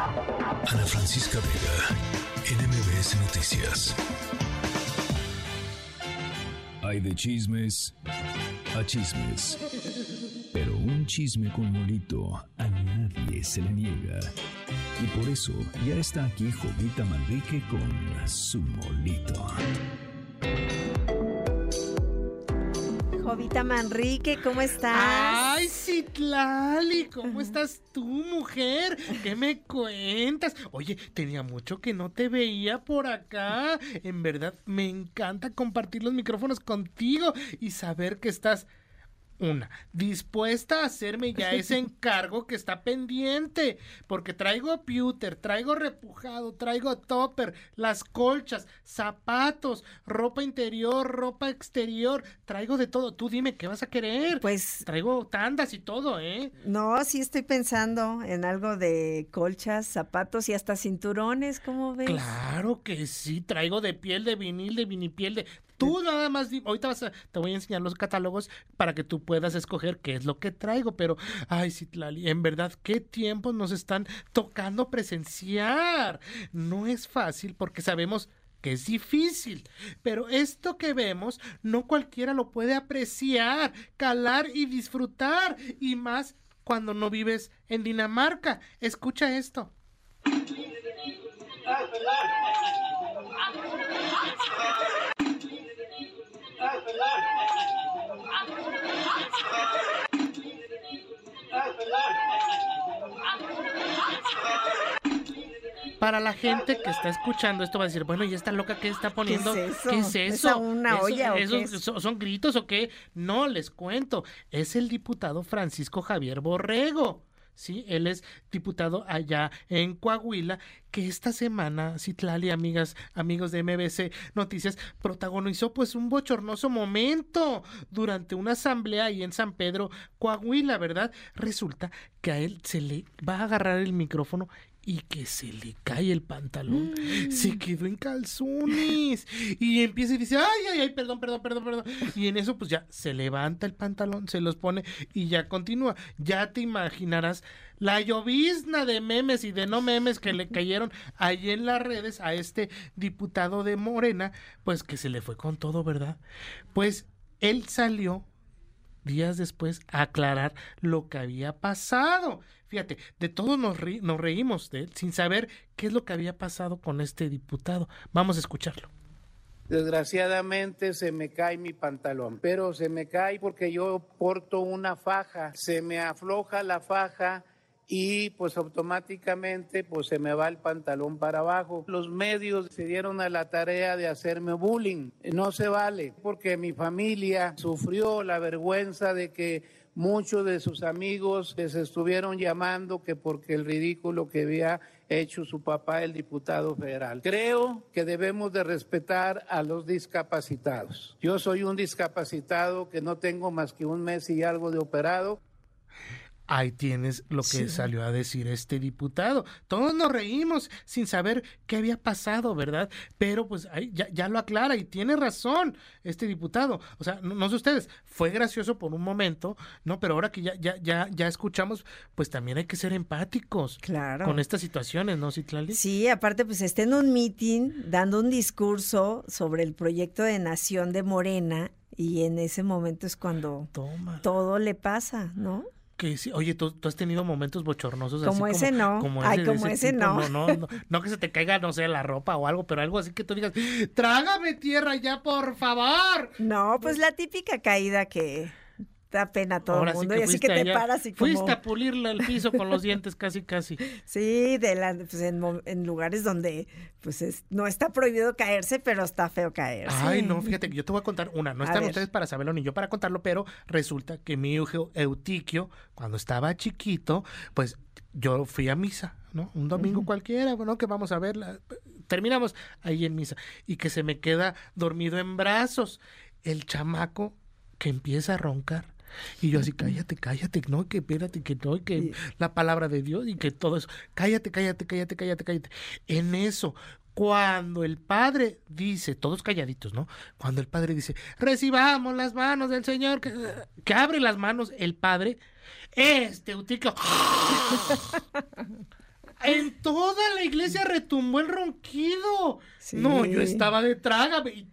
Ana Francisca Vega, NMBS Noticias. Hay de chismes a chismes. Pero un chisme con molito a nadie se le niega. Y por eso ya está aquí Jovita Manrique con su molito. Jovita Manrique, ¿cómo estás? Ay, Citlali, ¿cómo estás tú, mujer? ¿Qué me cuentas? Oye, tenía mucho que no te veía por acá. En verdad, me encanta compartir los micrófonos contigo y saber que estás una, dispuesta a hacerme ya ese encargo que está pendiente, porque traigo pewter, traigo repujado, traigo topper, las colchas, zapatos, ropa interior, ropa exterior, traigo de todo. Tú dime, ¿qué vas a querer? Pues traigo tandas y todo, ¿eh? No, sí estoy pensando en algo de colchas, zapatos y hasta cinturones, ¿cómo ves? Claro que sí, traigo de piel, de vinil, de vinipiel, de Tú nada más, ahorita vas a, te voy a enseñar los catálogos para que tú puedas escoger qué es lo que traigo, pero, ay, Citlali, en verdad, ¿qué tiempos nos están tocando presenciar? No es fácil porque sabemos que es difícil, pero esto que vemos no cualquiera lo puede apreciar, calar y disfrutar, y más cuando no vives en Dinamarca. Escucha esto. Para la gente que está escuchando esto va a decir, bueno, ¿y esta loca qué está poniendo? ¿Qué es eso? ¿Qué es eso? una olla o qué ¿Son gritos o qué? No, les cuento. Es el diputado Francisco Javier Borrego. ¿Sí? Él es diputado allá en Coahuila, que esta semana, Citlali, amigas, amigos de MBC Noticias, protagonizó pues un bochornoso momento durante una asamblea ahí en San Pedro, Coahuila, ¿verdad? Resulta que a él se le va a agarrar el micrófono y que se le cae el pantalón. Se mm. quedó en calzones. Y empieza y dice, ay, ay, ay, perdón, perdón, perdón, perdón. Y en eso pues ya se levanta el pantalón, se los pone y ya continúa. Ya te imaginarás la llovizna de memes y de no memes que le cayeron ahí en las redes a este diputado de Morena, pues que se le fue con todo, ¿verdad? Pues él salió días después a aclarar lo que había pasado. Fíjate, de todos nos, nos reímos de él sin saber qué es lo que había pasado con este diputado. Vamos a escucharlo. Desgraciadamente se me cae mi pantalón, pero se me cae porque yo porto una faja, se me afloja la faja y pues automáticamente pues se me va el pantalón para abajo. Los medios se dieron a la tarea de hacerme bullying. No se vale porque mi familia sufrió la vergüenza de que Muchos de sus amigos les estuvieron llamando que porque el ridículo que había hecho su papá, el diputado federal. Creo que debemos de respetar a los discapacitados. Yo soy un discapacitado que no tengo más que un mes y algo de operado Ahí tienes lo que salió a decir este diputado. Todos nos reímos sin saber qué había pasado, ¿verdad? Pero pues ahí ya, lo aclara y tiene razón este diputado. O sea, no, sé ustedes, fue gracioso por un momento, ¿no? Pero ahora que ya, ya, ya, ya escuchamos, pues también hay que ser empáticos claro. con estas situaciones, ¿no, Citlali? Sí, aparte pues está en un meeting dando un discurso sobre el proyecto de nación de Morena y en ese momento es cuando todo le pasa, ¿no? Que sí, oye, ¿tú, has tenido momentos bochornosos como así ese no. Como Ay, como ese, no. no. no. No, que se te caiga, no sé, la ropa o algo, pero algo así que tú digas, trágame tierra ya, por favor. No, pues la típica caída que da pena a todo el mundo. y así que te paras y como... Fuiste a pulirle el piso con los dientes casi, casi. Sí, de la, pues en, lugares donde pues no está prohibido caerse, pero está feo caerse. Ay, no, fíjate que yo te voy a contar una. No están ustedes para saberlo ni yo para contarlo, pero resulta que mi hijo Eutiquio, cuando estaba chiquito, pues yo fui a misa, ¿no? Un domingo cualquiera, bueno, que vamos a verla. Terminamos ahí en misa y que se me queda dormido en brazos. El chamaco que empieza a roncar y yo así, cállate, cállate, no, que espérate, que no, que la palabra de Dios y que todo eso. Cállate, cállate, cállate, cállate, cállate. En eso, cuando el Padre dice, todos calladitos, ¿no? Cuando el Padre dice, recibamos las manos del Señor, que, que abre las manos el Padre, este utico En toda la iglesia retumbó el ronquido. No, yo estaba de traga. Y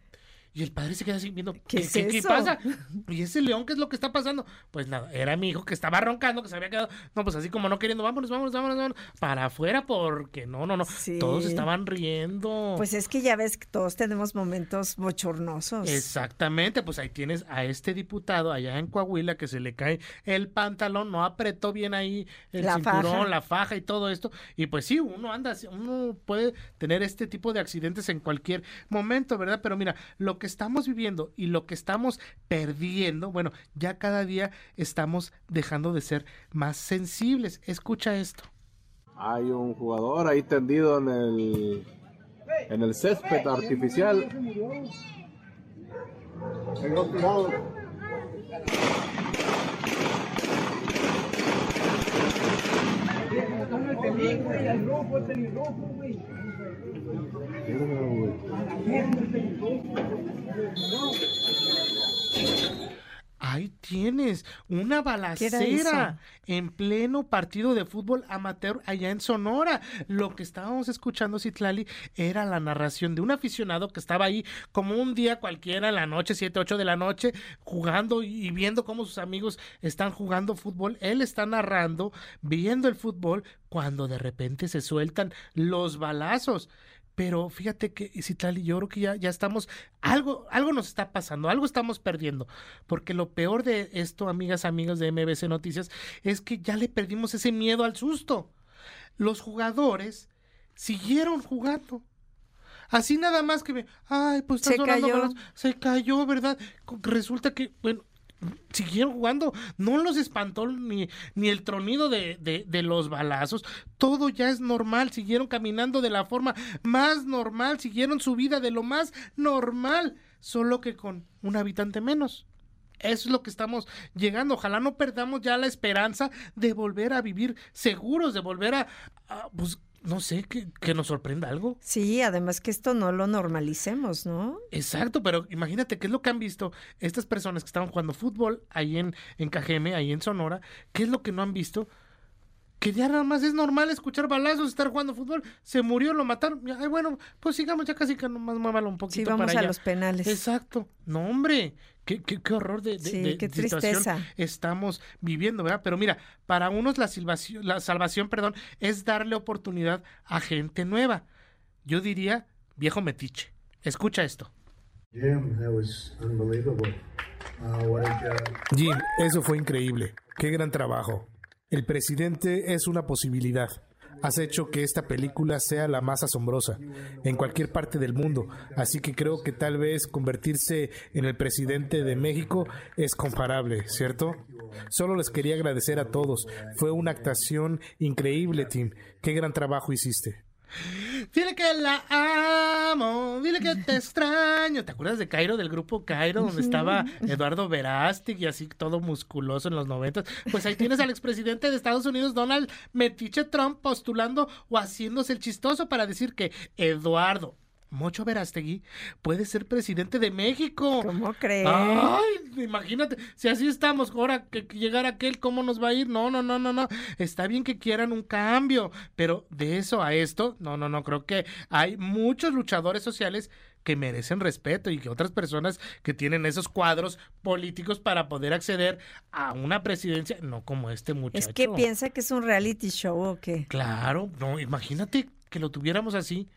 el padre se queda así viendo, ¿qué, ¿qué, pasa? ¿Y ese león qué es lo que está pasando? Pues nada, era mi hijo que estaba roncando, que se había quedado, no, pues así como no queriendo, vámonos, vámonos, vámonos, vámonos para afuera, porque no, no, no, todos estaban riendo. Pues es que ya ves que todos tenemos momentos bochornosos. Exactamente, pues ahí tienes a este diputado allá en Coahuila que se le cae el pantalón, no apretó bien ahí el cinturón, la faja y todo esto. Y pues sí, uno anda, uno puede tener este tipo de accidentes en cualquier momento, ¿verdad? Pero mira, lo que estamos viviendo y lo que estamos perdiendo, bueno, ya cada día estamos dejando de ser más sensibles. Escucha esto. Hay un jugador ahí tendido en el en el césped artificial. Ahí tienes una balacera en pleno partido de fútbol amateur allá en Sonora. Lo que estábamos escuchando, Citlali, era la narración de un aficionado que estaba ahí como un día cualquiera en la noche, 7, 8 de la noche, jugando y viendo cómo sus amigos están jugando fútbol. Él está narrando, viendo el fútbol, cuando de repente se sueltan los balazos. Pero fíjate que, Citlali, yo creo que ya, ya estamos, algo, algo nos está pasando, algo estamos perdiendo. Porque lo peor de esto, amigas, amigos de MBC Noticias, es que ya le perdimos ese miedo al susto. Los jugadores siguieron jugando. Así nada más que me, ay, pues está se cayó. se cayó, ¿verdad? Resulta que, bueno, siguieron jugando. No los espantó ni, ni el tronido de, de, los balazos. Todo ya es normal. Siguieron caminando de la forma más normal. Siguieron su vida de lo más normal. Solo que con un habitante menos. Eso es lo que estamos llegando. Ojalá no perdamos ya la esperanza de volver a vivir seguros, de volver a, pues, no sé, que, nos sorprenda algo. Sí, además que esto no lo normalicemos, ¿no? Exacto, pero imagínate qué es lo que han visto estas personas que estaban jugando fútbol ahí en, en Cajeme, ahí en Sonora, qué es lo que no han visto que ya nada más es normal escuchar balazos, estar jugando fútbol, se murió, lo mataron, ay, bueno, pues sigamos ya casi que nomás muévalo un poquito. Sí, vamos a los penales. Exacto, no hombre, qué, qué, qué horror de, de, qué situación estamos viviendo, ¿verdad? Pero mira, para unos la salvación, la salvación, perdón, es darle oportunidad a gente nueva. Yo diría, viejo metiche. Escucha esto. Jim, Jim, eso fue increíble. Qué gran trabajo. El presidente es una posibilidad. Has hecho que esta película sea la más asombrosa en cualquier parte del mundo, así que creo que tal vez convertirse en el presidente de México es comparable, ¿cierto? Solo les quería agradecer a todos. Fue una actuación increíble, Tim. Qué gran trabajo hiciste. Dile que la amo, dile que te extraño. ¿Te acuerdas de Cairo, del grupo Cairo, donde estaba Eduardo Verástig y así todo musculoso en los noventas? Pues ahí tienes al expresidente de Estados Unidos, Donald Metiche Trump, postulando o haciéndose el chistoso para decir que Eduardo, Mocho Verástegui puede ser presidente de México. ¿Cómo crees? Ay, imagínate, si así estamos, ahora que llegara aquel, ¿cómo nos va a ir? No, no, no, no, no. Está bien que quieran un cambio, pero de eso a esto, no, no, no, creo que hay muchos luchadores sociales que merecen respeto y que otras personas que tienen esos cuadros políticos para poder acceder a una presidencia, no como este muchacho. Es que piensa que es un reality show o qué. Claro, no, imagínate que lo tuviéramos así.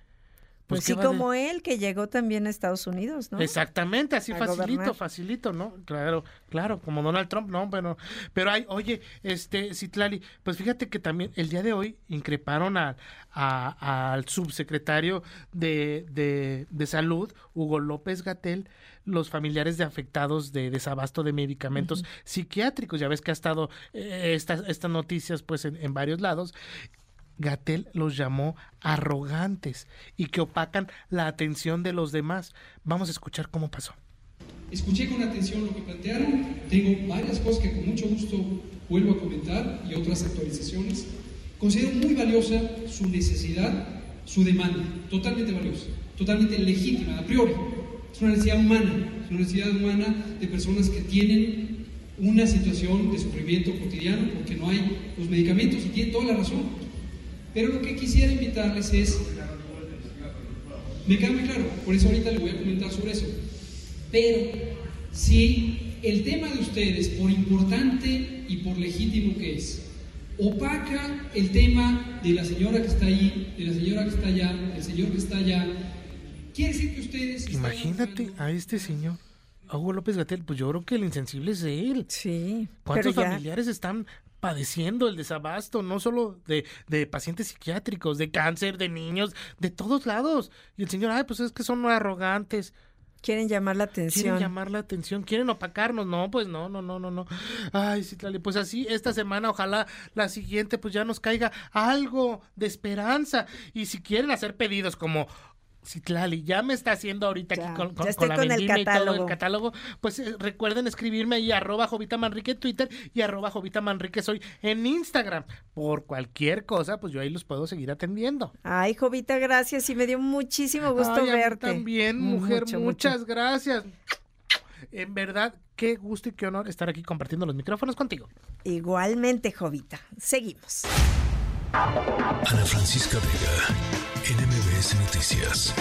Pues, sí, como él, que llegó también a Estados Unidos, ¿no? Exactamente, así facilito, facilito, ¿no? Claro, claro, como Donald Trump, no, pero, pero hay, oye, este, Citlali, pues fíjate que también el día de hoy increparon a, al subsecretario de, de, de Salud, Hugo López Gatel, los familiares de afectados de desabasto de medicamentos psiquiátricos. Ya ves que ha estado eh, estas, estas noticias pues en, en, varios lados. Gatel los llamó arrogantes y que opacan la atención de los demás. Vamos a escuchar cómo pasó. Escuché con atención lo que plantearon. Tengo varias cosas que con mucho gusto vuelvo a comentar y otras actualizaciones. Considero muy valiosa su necesidad, su demanda, totalmente valiosa, totalmente legítima, a priori. Es una necesidad humana, es una necesidad humana de personas que tienen una situación de sufrimiento cotidiano porque no hay los medicamentos y tienen toda la razón Pero lo que quisiera invitarles es... Me queda muy claro, por eso ahorita le voy a comentar sobre eso. Pero si el tema de ustedes, por importante y por legítimo que es, opaca el tema de la señora que está ahí, de la señora que está allá, del señor que está allá, quiere decir que ustedes... Imagínate a este señor. A Hugo López Gatel, pues yo creo que el insensible es él. Sí. ¿Cuántos familiares están padeciendo el desabasto, no solo de, de, pacientes psiquiátricos, de cáncer, de niños, de todos lados. Y el señor, ay, pues es que son arrogantes. Quieren llamar la atención. Quieren llamar la atención, quieren opacarnos. No, pues no, no, no, no, no. Ay, sí, pues así, esta semana, ojalá la siguiente, pues ya nos caiga algo de esperanza. Y si quieren hacer pedidos como, Citlali, ya me está haciendo ahorita aquí con, la vendimia y todo el catálogo. Pues eh, recuerden escribirme ahí arroba Jovita Manrique en Twitter y arroba Jovita Manrique soy en Instagram. Por cualquier cosa, pues yo ahí los puedo seguir atendiendo. Ay, Jovita, gracias y me dio muchísimo gusto verte. también, mujer, muchas gracias. En verdad, qué gusto y qué honor estar aquí compartiendo los micrófonos contigo. Igualmente, Jovita. Seguimos. Ana Francisca Vega NMBS Noticias.